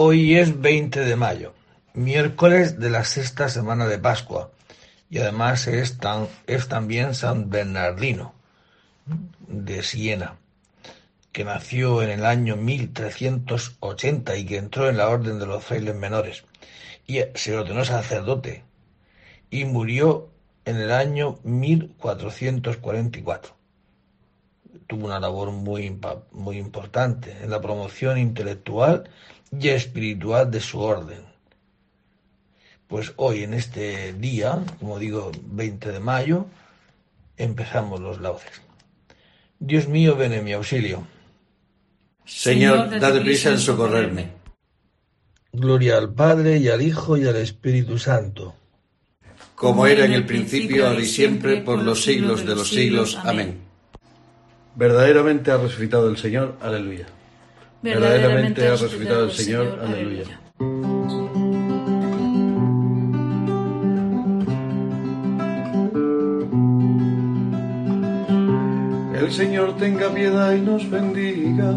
Hoy es 20 de mayo, miércoles de la sexta semana de Pascua, y además es, es también San Bernardino de Siena, que nació en el año 1380 y que entró en la orden de los frailes menores, y se ordenó sacerdote, y murió en el año 1444 tuvo una labor muy, muy importante en la promoción intelectual y espiritual de su orden. Pues hoy, en este día, como digo, 20 de mayo, empezamos los laudes. Dios mío, ven en mi auxilio. Señor, date prisa en socorrerme. Gloria al Padre y al Hijo y al Espíritu Santo. Como era en el principio, ahora y siempre, por los siglos de los siglos. Amén. Verdaderamente ha resucitado el Señor, aleluya. Verdaderamente ha resucitado el Señor, aleluya. El Señor tenga piedad y nos bendiga,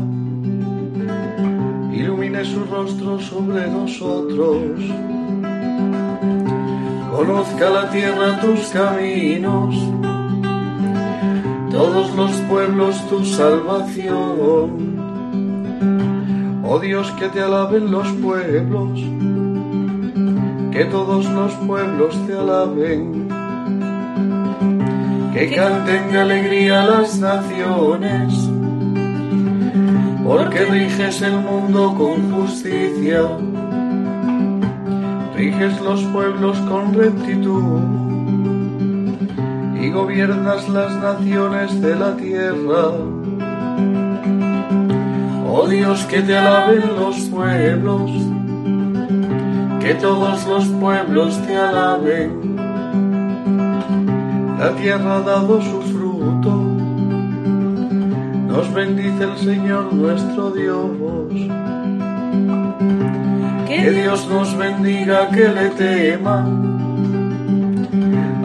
ilumine su rostro sobre nosotros, conozca la tierra tus caminos todos los pueblos tu salvación. Oh Dios, que te alaben los pueblos, que todos los pueblos te alaben, que canten de alegría las naciones, porque riges el mundo con justicia, riges los pueblos con rectitud y gobiernas las naciones de la tierra. Oh Dios, que te alaben los pueblos, que todos los pueblos te alaben. La tierra ha dado su fruto, nos bendice el Señor nuestro Dios. Que Dios nos bendiga, que le teman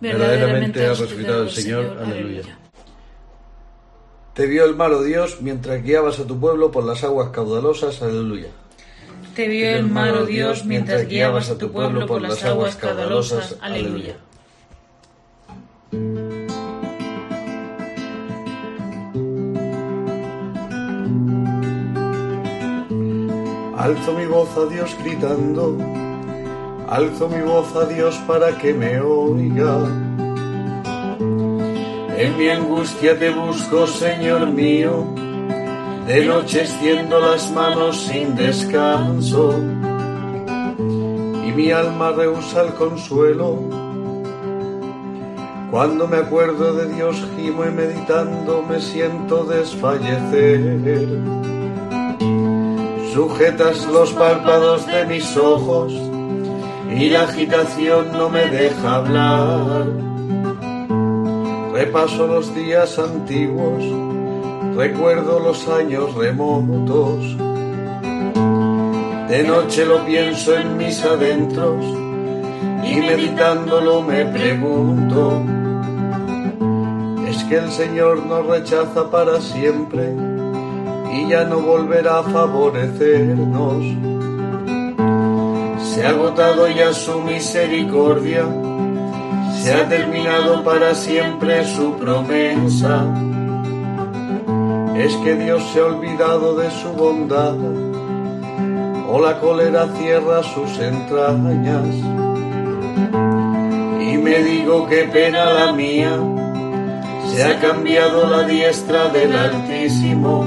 Verdaderamente ha resucitado el Señor. Aleluya. Te vio el malo Dios mientras guiabas a tu pueblo por las aguas caudalosas. Aleluya. Te vio el malo Dios mientras guiabas a tu pueblo por las aguas caudalosas. Aleluya. Alzo mi voz a Dios gritando alzo mi voz a Dios para que me oiga. En mi angustia te busco, Señor mío, de noche extiendo las manos sin descanso, y mi alma rehúsa el consuelo. Cuando me acuerdo de Dios, gimo y meditando me siento desfallecer. Sujetas los párpados de mis ojos, y la agitación no me deja hablar. Repaso los días antiguos, recuerdo los años remotos. De noche lo pienso en mis adentros y meditándolo me pregunto, ¿es que el Señor nos rechaza para siempre y ya no volverá a favorecernos? Se ha agotado ya su misericordia, se ha terminado para siempre su promesa. Es que Dios se ha olvidado de su bondad, o la cólera cierra sus entrañas. Y me digo qué pena la mía, se ha cambiado la diestra del Altísimo.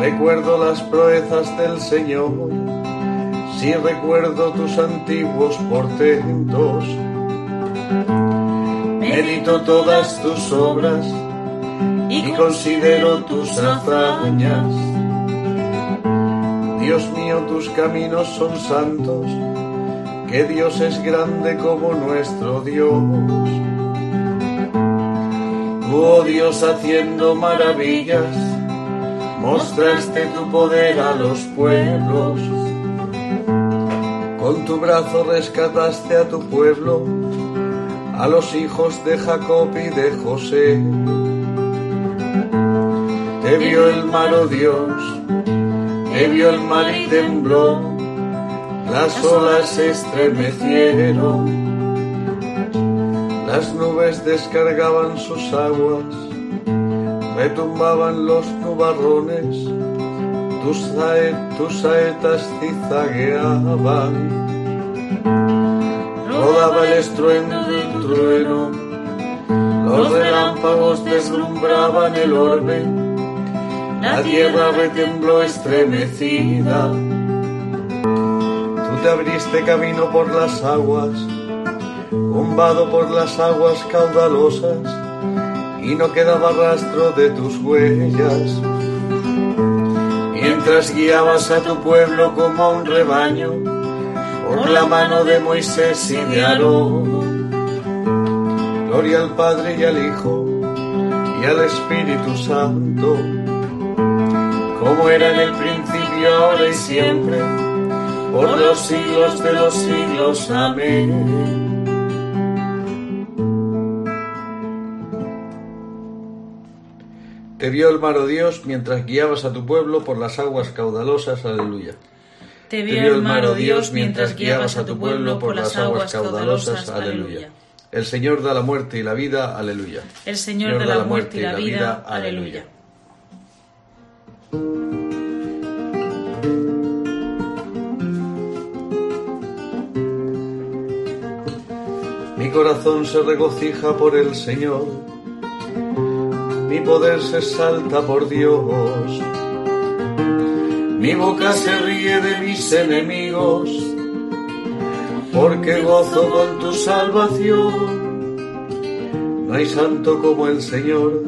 Recuerdo las proezas del Señor si recuerdo tus antiguos portentos, medito todas tus obras y considero tus hazañas. Dios mío, tus caminos son santos, que Dios es grande como nuestro Dios. Oh Dios, haciendo maravillas, mostraste tu poder a los pueblos. Con tu brazo rescataste a tu pueblo, a los hijos de Jacob y de José. Te vio el mar, oh Dios, te vio el mar y tembló, las olas se estremecieron las nubes descargaban sus aguas, retumbaban los nubarrones, tus, saetas cizagueaban. Rodaba el estruendo del trueno, los relámpagos deslumbraban el orbe, la tierra retembló estremecida. Tú te abriste camino por las aguas, Bombado por las aguas caudalosas y no quedaba rastro de tus huellas. Mientras guiabas a tu pueblo como a un rebaño por la mano de Moisés y de Aarón. Gloria al Padre y al Hijo y al Espíritu Santo, como era en el principio, ahora y siempre, por los siglos de los siglos. Amén. Te vio el mar, oh Dios, mientras guiabas a tu pueblo por las aguas caudalosas. Aleluya. Te vio el mar, oh Dios, mientras guiabas a tu pueblo por las aguas caudalosas. Aleluya. El Señor da la muerte y la vida. Aleluya. El Señor da la muerte y la vida. Aleluya. Mi corazón se regocija por el Señor mi poder se salta por Dios. Mi boca se ríe de mis enemigos, porque gozo con tu salvación. No hay santo como el Señor,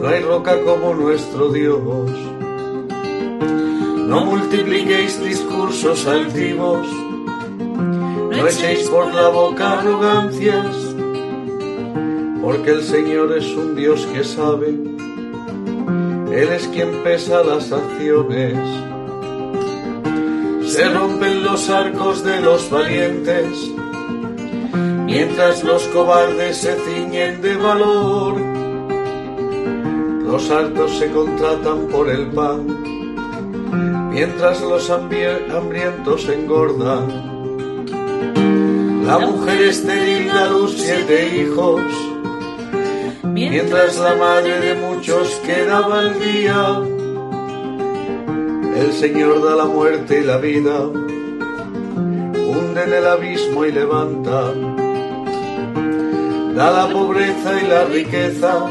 no hay roca como nuestro Dios. No multipliquéis discursos altivos, no echéis por la boca arrogancias porque el Señor es un Dios que sabe, Él es quien pesa las acciones. Se rompen los arcos de los valientes, mientras los cobardes se ciñen de valor. Los altos se contratan por el pan, mientras los hambrientos engordan. La mujer estéril da luz siete hijos, mientras la madre de muchos quedaba al día. El Señor da la muerte y la vida, hunde en el abismo y levanta, da la pobreza y la riqueza,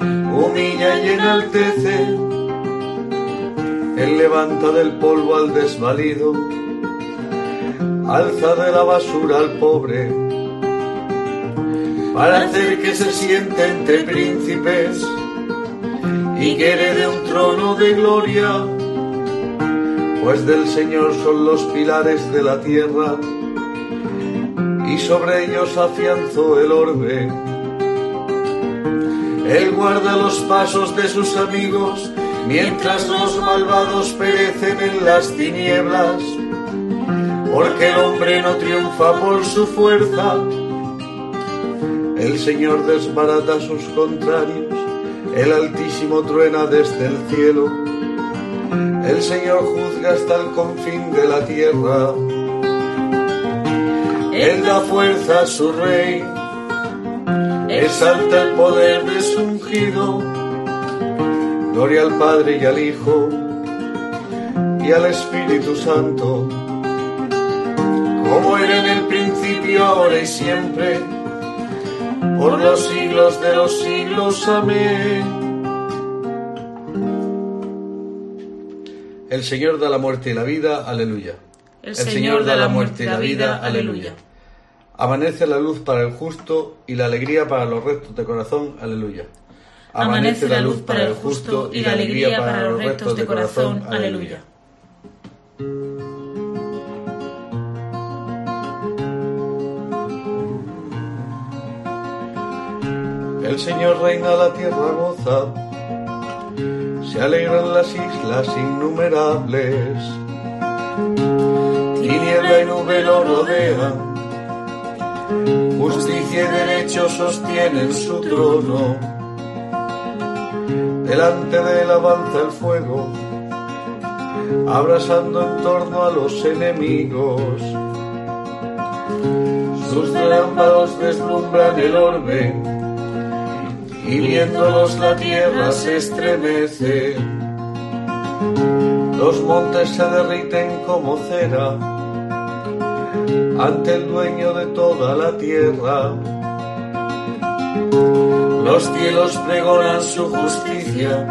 humilla y enaltece. Él levanta del polvo al desvalido, alza de la basura al pobre para hacer que se siente entre príncipes y que herede un trono de gloria, pues del Señor son los pilares de la tierra y sobre ellos afianzó el orbe. Él guarda los pasos de sus amigos mientras los malvados perecen en las tinieblas, porque el hombre no triunfa por su fuerza el Señor desbarata a sus contrarios, el Altísimo truena desde el cielo, el Señor juzga hasta el confín de la tierra. Él da fuerza a su rey, exalta el poder de su ungido. Gloria al Padre y al Hijo y al Espíritu Santo, como era en el principio, ahora y siempre por los siglos de los siglos. Amén. El Señor da la muerte y la vida, aleluya. El, Señor da la muerte y la vida, aleluya. Amanece la luz para el justo y la alegría para los rectos de corazón, aleluya. Amanece la luz para el justo y la alegría para los rectos de corazón. Aleluya. El Señor reina la tierra goza, se alegran las islas innumerables, tiniebla y nube lo rodean, justicia y derecho sostienen su trono. Delante de él avanza el fuego, abrasando en torno a los enemigos. Sus relámpagos deslumbran el orbe, y viéndolos la tierra se estremece. Los montes se derriten como cera ante el dueño de toda la tierra los cielos pregonan su justicia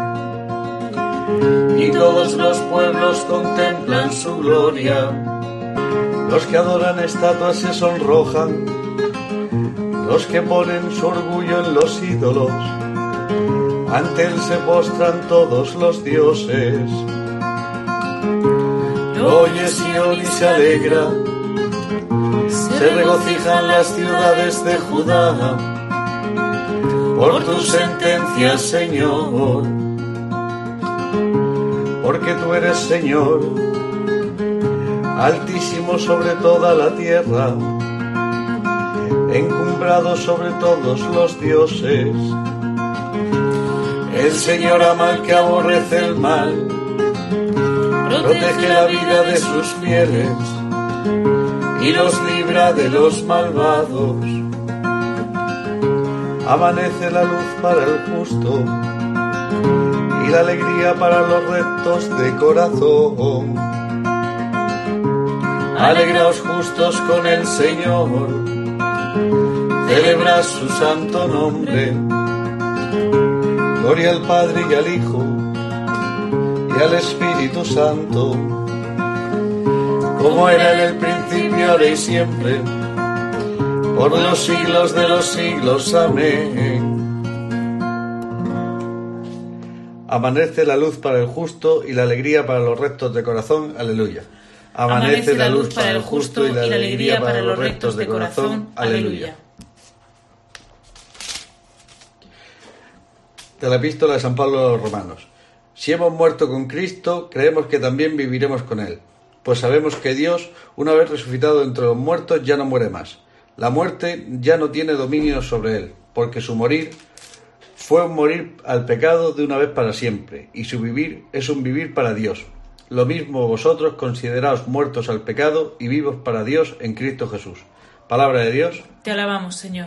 y todos los pueblos contemplan su gloria. Los que adoran estatuas se sonrojan, los que ponen su orgullo en los ídolos, ante él se postran todos los dioses. Oye Sion y se alegra, se regocijan las ciudades de Judá. Por tu sentencia, Señor, porque tú eres Señor, altísimo sobre toda la tierra, encumbrado sobre todos los dioses. El Señor ama al que aborrece el mal, protege la vida de sus fieles y los libra de los malvados amanece la luz para el justo y la alegría para los rectos de corazón. Alegraos justos con el Señor, celebrad su santo nombre. Gloria al Padre y al Hijo y al Espíritu Santo, como era en el principio, ahora y siempre por los siglos de los siglos. Amén. Amanece la luz para el justo y la alegría para los rectos de corazón. Aleluya. Amanece la luz para el justo y la alegría para los rectos de corazón. Aleluya. De la epístola de San Pablo a los Romanos. Si hemos muerto con Cristo, creemos que también viviremos con Él, pues sabemos que Dios, una vez resucitado entre los muertos, ya no muere más. La muerte ya no tiene dominio sobre él, porque su morir fue un morir al pecado de una vez para siempre, y su vivir es un vivir para Dios. Lo mismo vosotros consideraos muertos al pecado y vivos para Dios en Cristo Jesús. Palabra de Dios. Te alabamos, Señor.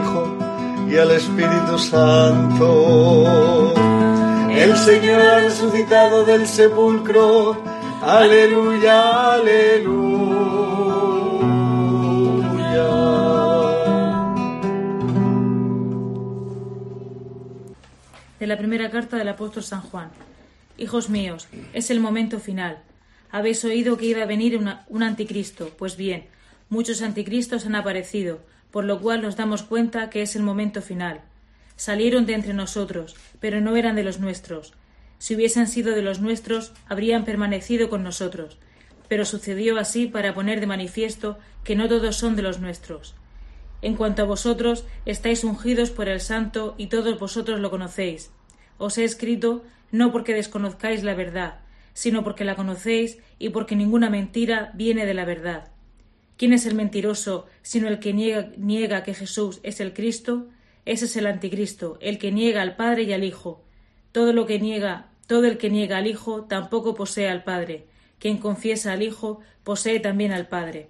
y al Espíritu Santo el Señor ha resucitado del sepulcro. Aleluya, aleluya. De la primera carta del apóstol San Juan. Hijos míos, es el momento final. Habéis oído que iba a venir un anticristo. Pues bien, muchos anticristos han aparecido, por lo cual nos damos cuenta que es el momento final. Salieron de entre nosotros, pero no eran de los nuestros. Si hubiesen sido de los nuestros, habrían permanecido con nosotros. Pero sucedió así para poner de manifiesto que no todos son de los nuestros. En cuanto a vosotros, estáis ungidos por el Santo y todos vosotros lo conocéis. Os he escrito no porque desconozcáis la verdad, sino porque la conocéis y porque ninguna mentira viene de la verdad. ¿Quién es el mentiroso sino el que niega, niega que Jesús es el Cristo? Ese es el anticristo, el que niega al Padre y al Hijo. Todo lo que niega, todo el que niega al Hijo tampoco posee al Padre. Quien confiesa al Hijo posee también al Padre.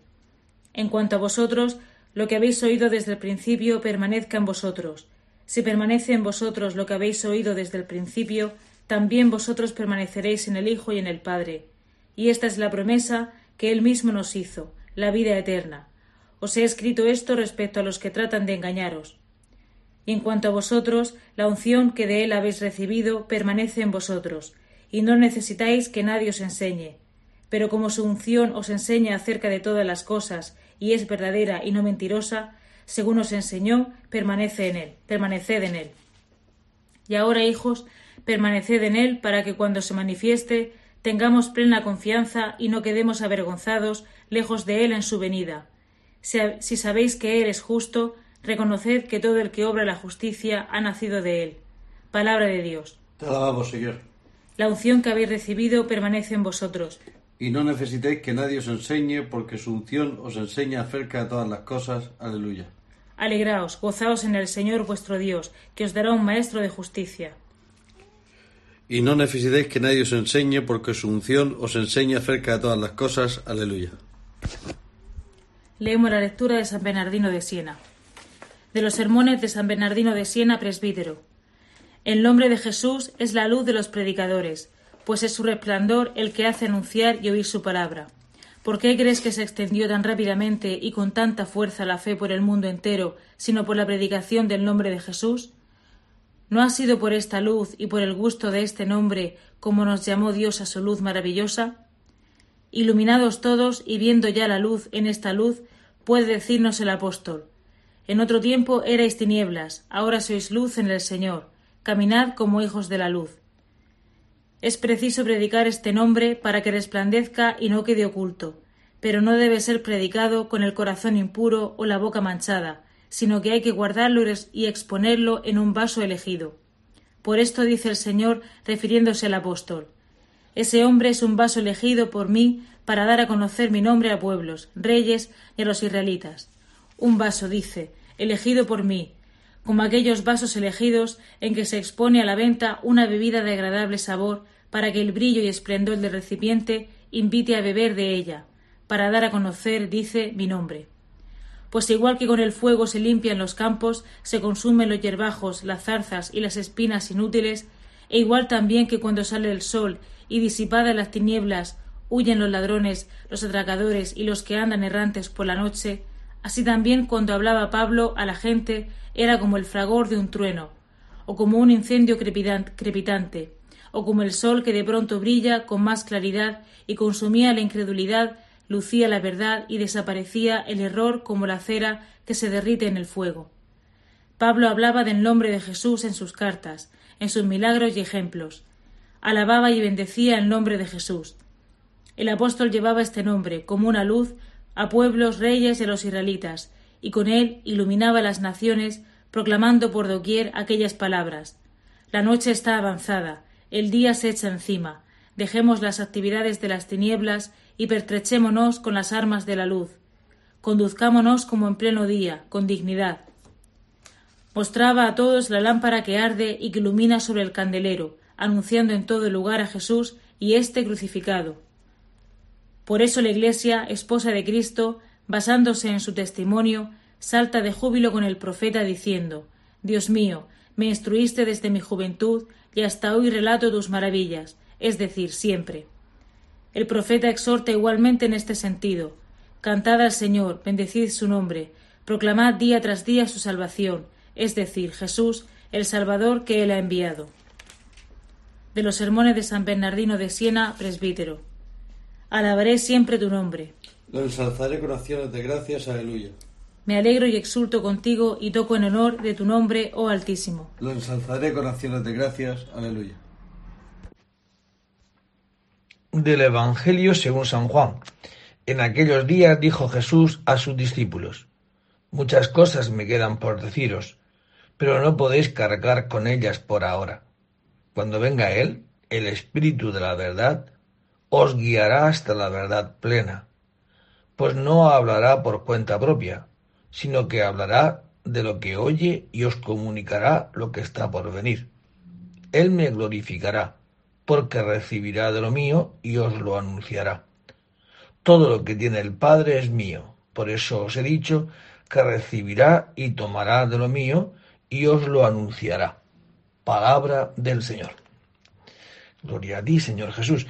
En cuanto a vosotros, lo que habéis oído desde el principio permanezca en vosotros. Si permanece en vosotros lo que habéis oído desde el principio, también vosotros permaneceréis en el Hijo y en el Padre. Y esta es la promesa que Él mismo nos hizo, la vida eterna. Os he escrito esto respecto a los que tratan de engañaros. Y en cuanto a vosotros, la unción que de Él habéis recibido permanece en vosotros, y no necesitáis que nadie os enseñe. Pero como su unción os enseña acerca de todas las cosas, y es verdadera y no mentirosa, según os enseñó, permanece en él, permaneced en él. Y ahora, hijos, permaneced en él para que cuando se manifieste tengamos plena confianza y no quedemos avergonzados lejos de él en su venida. Si, sabéis que él es justo, reconoced que todo el que obra la justicia ha nacido de él. Palabra de Dios. Te alabamos, Señor. La unción que habéis recibido permanece en vosotros y no necesitéis que nadie os enseñe, porque su unción os enseña acerca de todas las cosas. Aleluya. Alegraos, gozaos en el Señor vuestro Dios, que os dará un maestro de justicia. Y no necesitéis que nadie os enseñe, porque su unción os enseña acerca de todas las cosas. Aleluya. Leemos la lectura de San Bernardino de Siena. De los sermones de San Bernardino de Siena, presbítero. El nombre de Jesús es la luz de los predicadores pues es su resplandor el que hace anunciar y oír su palabra. ¿Por qué crees que se extendió tan rápidamente y con tanta fuerza la fe por el mundo entero, sino por la predicación del nombre de Jesús? ¿No ha sido por esta luz y por el gusto de este nombre como nos llamó Dios a su luz maravillosa? Iluminados todos y viendo ya la luz en esta luz, puede decirnos el apóstol En otro tiempo erais tinieblas, ahora sois luz en el Señor, caminad como hijos de la luz. Es preciso predicar este nombre para que resplandezca y no quede oculto, pero no debe ser predicado con el corazón impuro o la boca manchada, sino que hay que guardarlo y exponerlo en un vaso elegido. Por esto dice el Señor, refiriéndose al apóstol Ese hombre es un vaso elegido por mí para dar a conocer mi nombre a pueblos, reyes y a los israelitas. Un vaso, dice, elegido por mí, como aquellos vasos elegidos en que se expone a la venta una bebida de agradable sabor para que el brillo y esplendor del recipiente invite a beber de ella, para dar a conocer, dice, mi nombre. Pues igual que con el fuego se limpian los campos, se consumen los yerbajos, las zarzas y las espinas inútiles, e igual también que cuando sale el sol y disipadas las tinieblas huyen los ladrones, los atracadores y los que andan errantes por la noche, así también cuando hablaba Pablo a la gente era como el fragor de un trueno, o como un incendio crepitante, o como el sol que de pronto brilla con más claridad y consumía la incredulidad, lucía la verdad y desaparecía el error como la cera que se derrite en el fuego. Pablo hablaba del nombre de Jesús en sus cartas, en sus milagros y ejemplos. Alababa y bendecía el nombre de Jesús. El apóstol llevaba este nombre como una luz a pueblos, reyes y a los israelitas, y con él iluminaba las naciones, proclamando por doquier aquellas palabras. La noche está avanzada, el día se echa encima. Dejemos las actividades de las tinieblas y pertrechémonos con las armas de la luz. Conduzcámonos como en pleno día, con dignidad. Mostraba a todos la lámpara que arde y que ilumina sobre el candelero, anunciando en todo lugar a Jesús y éste crucificado. Por eso la Iglesia, esposa de Cristo, basándose en su testimonio, salta de júbilo con el profeta diciendo Dios mío, me instruiste desde mi juventud y hasta hoy relato tus maravillas, es decir, siempre. El profeta exhorta igualmente en este sentido Cantad al Señor, bendecid su nombre, proclamad día tras día su salvación, es decir, Jesús, el Salvador que él ha enviado. De los sermones de San Bernardino de Siena, presbítero. Alabaré siempre tu nombre. Lo ensalzaré con acciones de gracias, aleluya. Me alegro y exulto contigo y toco en honor de tu nombre, oh Altísimo. Lo ensalzaré con acciones de gracias. Aleluya. Del Evangelio según San Juan. En aquellos días dijo Jesús a sus discípulos, Muchas cosas me quedan por deciros, pero no podéis cargar con ellas por ahora. Cuando venga Él, el Espíritu de la verdad, os guiará hasta la verdad plena, pues no hablará por cuenta propia sino que hablará de lo que oye y os comunicará lo que está por venir. Él me glorificará, porque recibirá de lo mío y os lo anunciará. Todo lo que tiene el Padre es mío, por eso os he dicho que recibirá y tomará de lo mío y os lo anunciará. Palabra del Señor. Gloria a ti, Señor Jesús.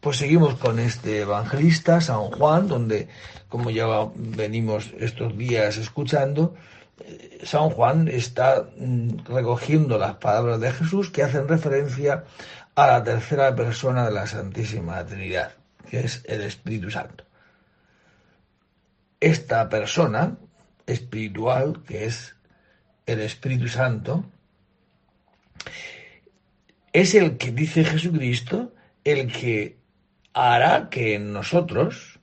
Pues seguimos con este evangelista, San Juan, donde, como ya venimos estos días escuchando, eh, San Juan está mm, recogiendo las palabras de Jesús que hacen referencia a la tercera persona de la Santísima Trinidad, que es el Espíritu Santo. Esta persona espiritual, que es el Espíritu Santo, es el que dice Jesucristo, el que hará que nosotros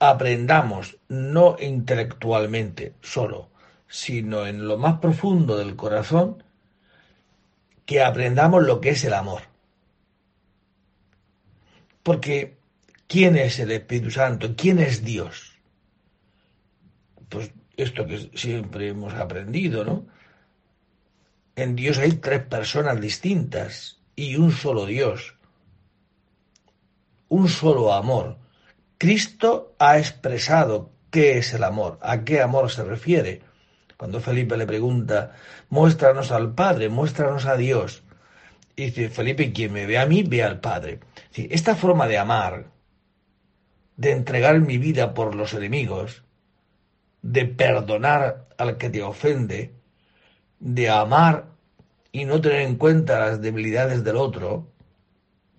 aprendamos no intelectualmente solo, sino en lo más profundo del corazón, que aprendamos lo que es el amor. Porque, ¿quién es el Espíritu Santo? ¿Quién es Dios? Pues esto que siempre hemos aprendido, ¿no? En Dios hay tres personas distintas y un solo Dios, un solo amor. Cristo ha expresado qué es el amor, a qué amor se refiere. Cuando Felipe le pregunta, muéstranos al Padre, muéstranos a Dios. Y dice, Felipe, quien me ve a mí, ve al Padre. Esta forma de amar, de entregar mi vida por los enemigos, de perdonar al que te ofende, de amar y no tener en cuenta las debilidades del otro,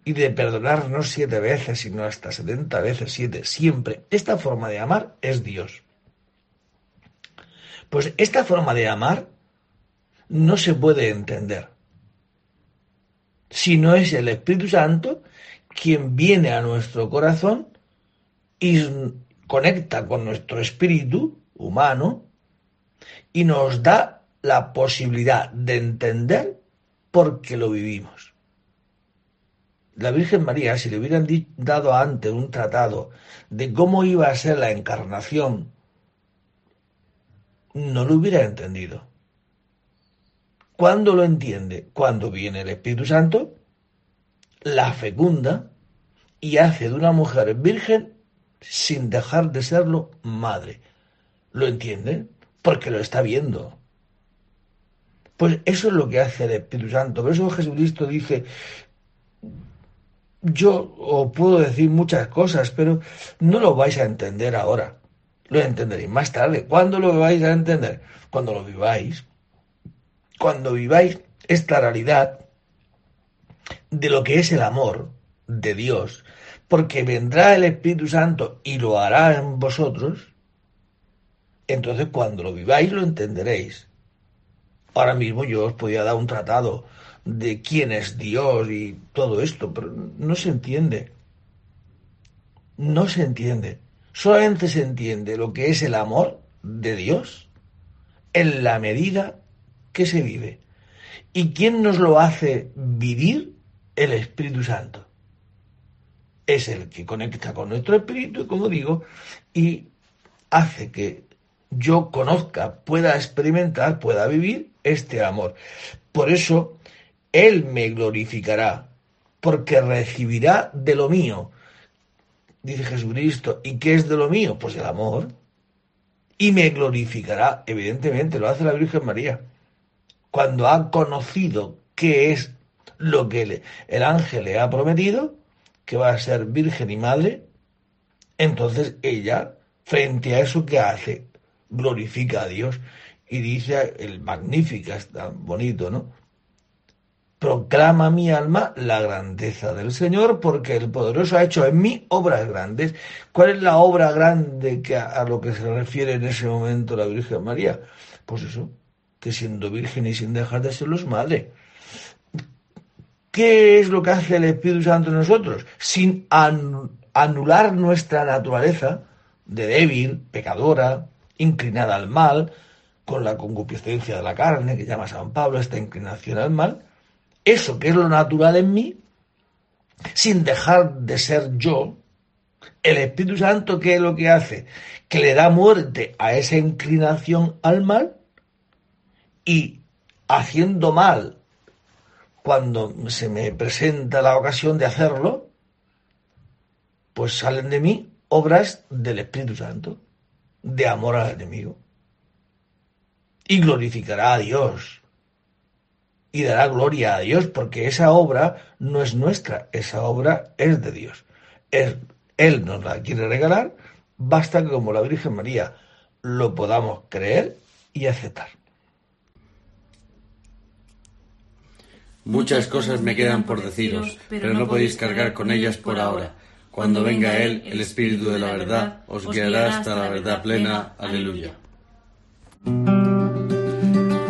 y de perdonar no siete veces, sino hasta setenta veces siete, siempre. Esta forma de amar es Dios. Pues esta forma de amar no se puede entender si no es el Espíritu Santo quien viene a nuestro corazón y conecta con nuestro espíritu humano y nos da la posibilidad de entender por qué lo vivimos. La Virgen María, si le hubieran dado antes un tratado de cómo iba a ser la encarnación, no lo hubiera entendido. ¿Cuándo lo entiende? Cuando viene el Espíritu Santo, la fecunda y hace de una mujer virgen sin dejar de serlo madre. ¿Lo entiende? Porque lo está viendo. Pues eso es lo que hace el Espíritu Santo. Por eso Jesucristo dice, yo os puedo decir muchas cosas, pero no lo vais a entender ahora. Lo entenderéis más tarde. ¿Cuándo lo vais a entender? Cuando lo viváis. Cuando viváis esta realidad de lo que es el amor de Dios, porque vendrá el Espíritu Santo y lo hará en vosotros, entonces cuando lo viváis lo entenderéis. Ahora mismo yo os podía dar un tratado de quién es Dios y todo esto, pero no se entiende. No se entiende. Solamente se entiende lo que es el amor de Dios en la medida que se vive. ¿Y quién nos lo hace vivir? El Espíritu Santo. Es el que conecta con nuestro espíritu, como digo, y hace que yo conozca, pueda experimentar, pueda vivir este amor. Por eso, Él me glorificará, porque recibirá de lo mío. Dice Jesucristo, ¿y qué es de lo mío? Pues el amor. Y me glorificará, evidentemente, lo hace la Virgen María. Cuando ha conocido qué es lo que el ángel le ha prometido, que va a ser virgen y madre, entonces ella, frente a eso que hace, glorifica a Dios y dice el magnífica, está bonito, ¿no? Proclama mi alma la grandeza del Señor, porque el poderoso ha hecho en mí obras grandes. ¿Cuál es la obra grande que a, lo que se refiere en ese momento la Virgen María? Pues eso, que siendo virgen y sin dejar de serlos madre. ¿Qué es lo que hace el Espíritu Santo en nosotros? Sin anular nuestra naturaleza de débil, pecadora, inclinada al mal, con la concupiscencia de la carne, que llama San Pablo, esta inclinación al mal, eso que es lo natural en mí, sin dejar de ser yo, el Espíritu Santo, ¿qué es lo que hace? Que le da muerte a esa inclinación al mal y haciendo mal cuando se me presenta la ocasión de hacerlo, pues salen de mí obras del Espíritu Santo de amor al enemigo. Y glorificará a Dios. Y dará gloria a Dios porque esa obra no es nuestra, esa obra es de Dios. él nos la quiere regalar, basta que como la Virgen María lo podamos creer y aceptar. Muchas cosas me quedan por deciros, pero no podéis cargar con ellas por ahora. Cuando venga Él, el Espíritu de la verdad, os guiará hasta la verdad plena. Aleluya.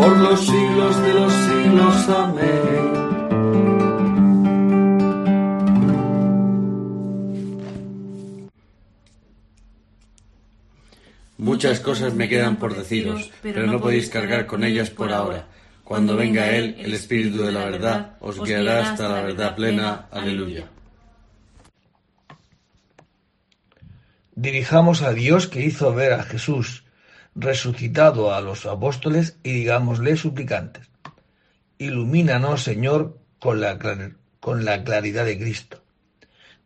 por los siglos de los siglos. Amén. Muchas cosas me quedan por deciros, pero no podéis cargar con ellas por ahora. Cuando venga Él, el Espíritu de la verdad, os guiará hasta la verdad plena. Aleluya. dirijamos a Dios que hizo ver a Jesús resucitado a los apóstoles y digámosle suplicantes. Ilumínanos, Señor, con la, con la claridad de Cristo.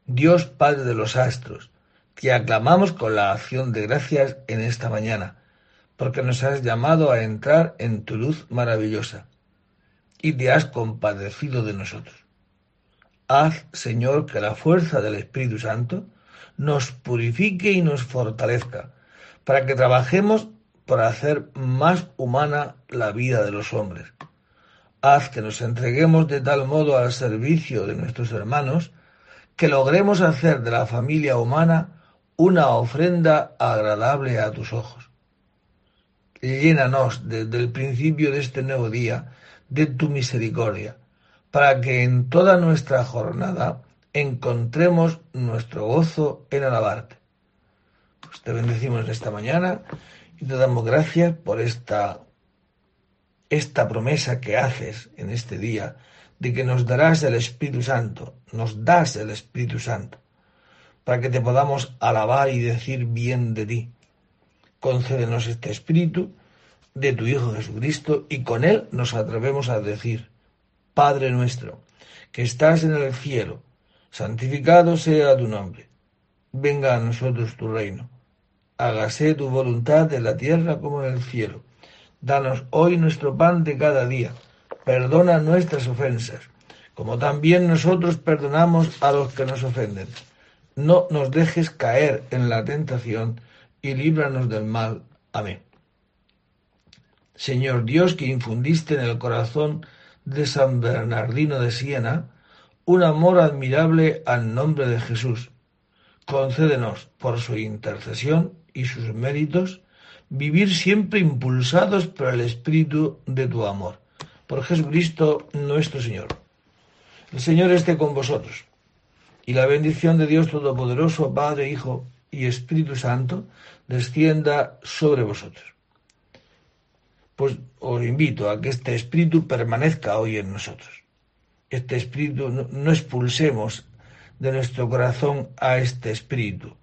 Dios Padre de los astros, te aclamamos con la acción de gracias en esta mañana, porque nos has llamado a entrar en tu luz maravillosa y te has compadecido de nosotros. Haz, Señor, que la fuerza del Espíritu Santo nos purifique y nos fortalezca, para que trabajemos por hacer más humana la vida de los hombres. Haz que nos entreguemos de tal modo al servicio de nuestros hermanos que logremos hacer de la familia humana una ofrenda agradable a tus ojos. Llénanos desde el principio de este nuevo día de tu misericordia, para que en toda nuestra jornada encontremos nuestro gozo en alabarte. Pues te bendecimos esta mañana y te damos gracias por esta, esta promesa que haces en este día de que nos darás el Espíritu Santo, nos das el Espíritu Santo, para que te podamos alabar y decir bien de ti. Concédenos este Espíritu de tu Hijo Jesucristo y con él nos atrevemos a decir, Padre nuestro, que estás en el cielo, santificado sea tu nombre. Venga a nosotros tu reino. Hágase tu voluntad en la tierra como en el cielo. Danos hoy nuestro pan de cada día. Perdona nuestras ofensas, como también nosotros perdonamos a los que nos ofenden. No nos dejes caer en la tentación y líbranos del mal. Amén. Señor Dios, que infundiste en el corazón de San Bernardino de Siena, un amor admirable al nombre de Jesús. Concédenos, por su intercesión y sus méritos, vivir siempre impulsados por el Espíritu de tu amor. Por Jesucristo nuestro Señor. El Señor esté con vosotros. Y la bendición de Dios Todopoderoso, Padre, Hijo y Espíritu Santo, descienda sobre vosotros. Pues os invito a que este Espíritu permanezca hoy en nosotros. Este Espíritu, no, expulsemos de nuestro corazón a este Espíritu,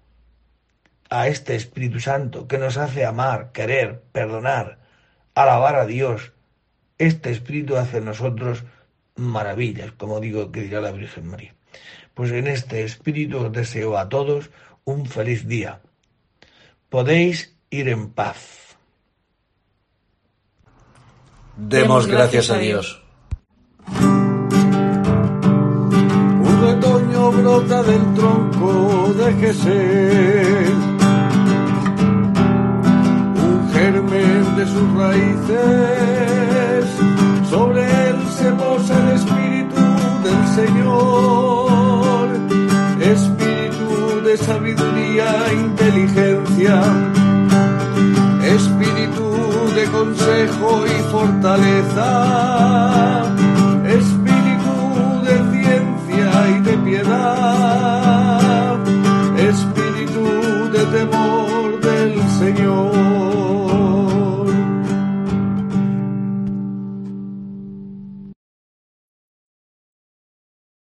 a este Espíritu Santo que nos hace amar, querer, perdonar, alabar a Dios. Este Espíritu hace en nosotros maravillas, como digo que dirá la Virgen María. Pues en este Espíritu os deseo a todos un feliz día. Podéis ir en paz. Demos gracias a Dios. Un retoño brota del tronco de Jesús, de sus raíces. Sobre él se posa el Espíritu del Señor, Espíritu de sabiduría e inteligencia, Espíritu de consejo y fortaleza, Espíritu de ciencia y de piedad, Espíritu de temor del Señor.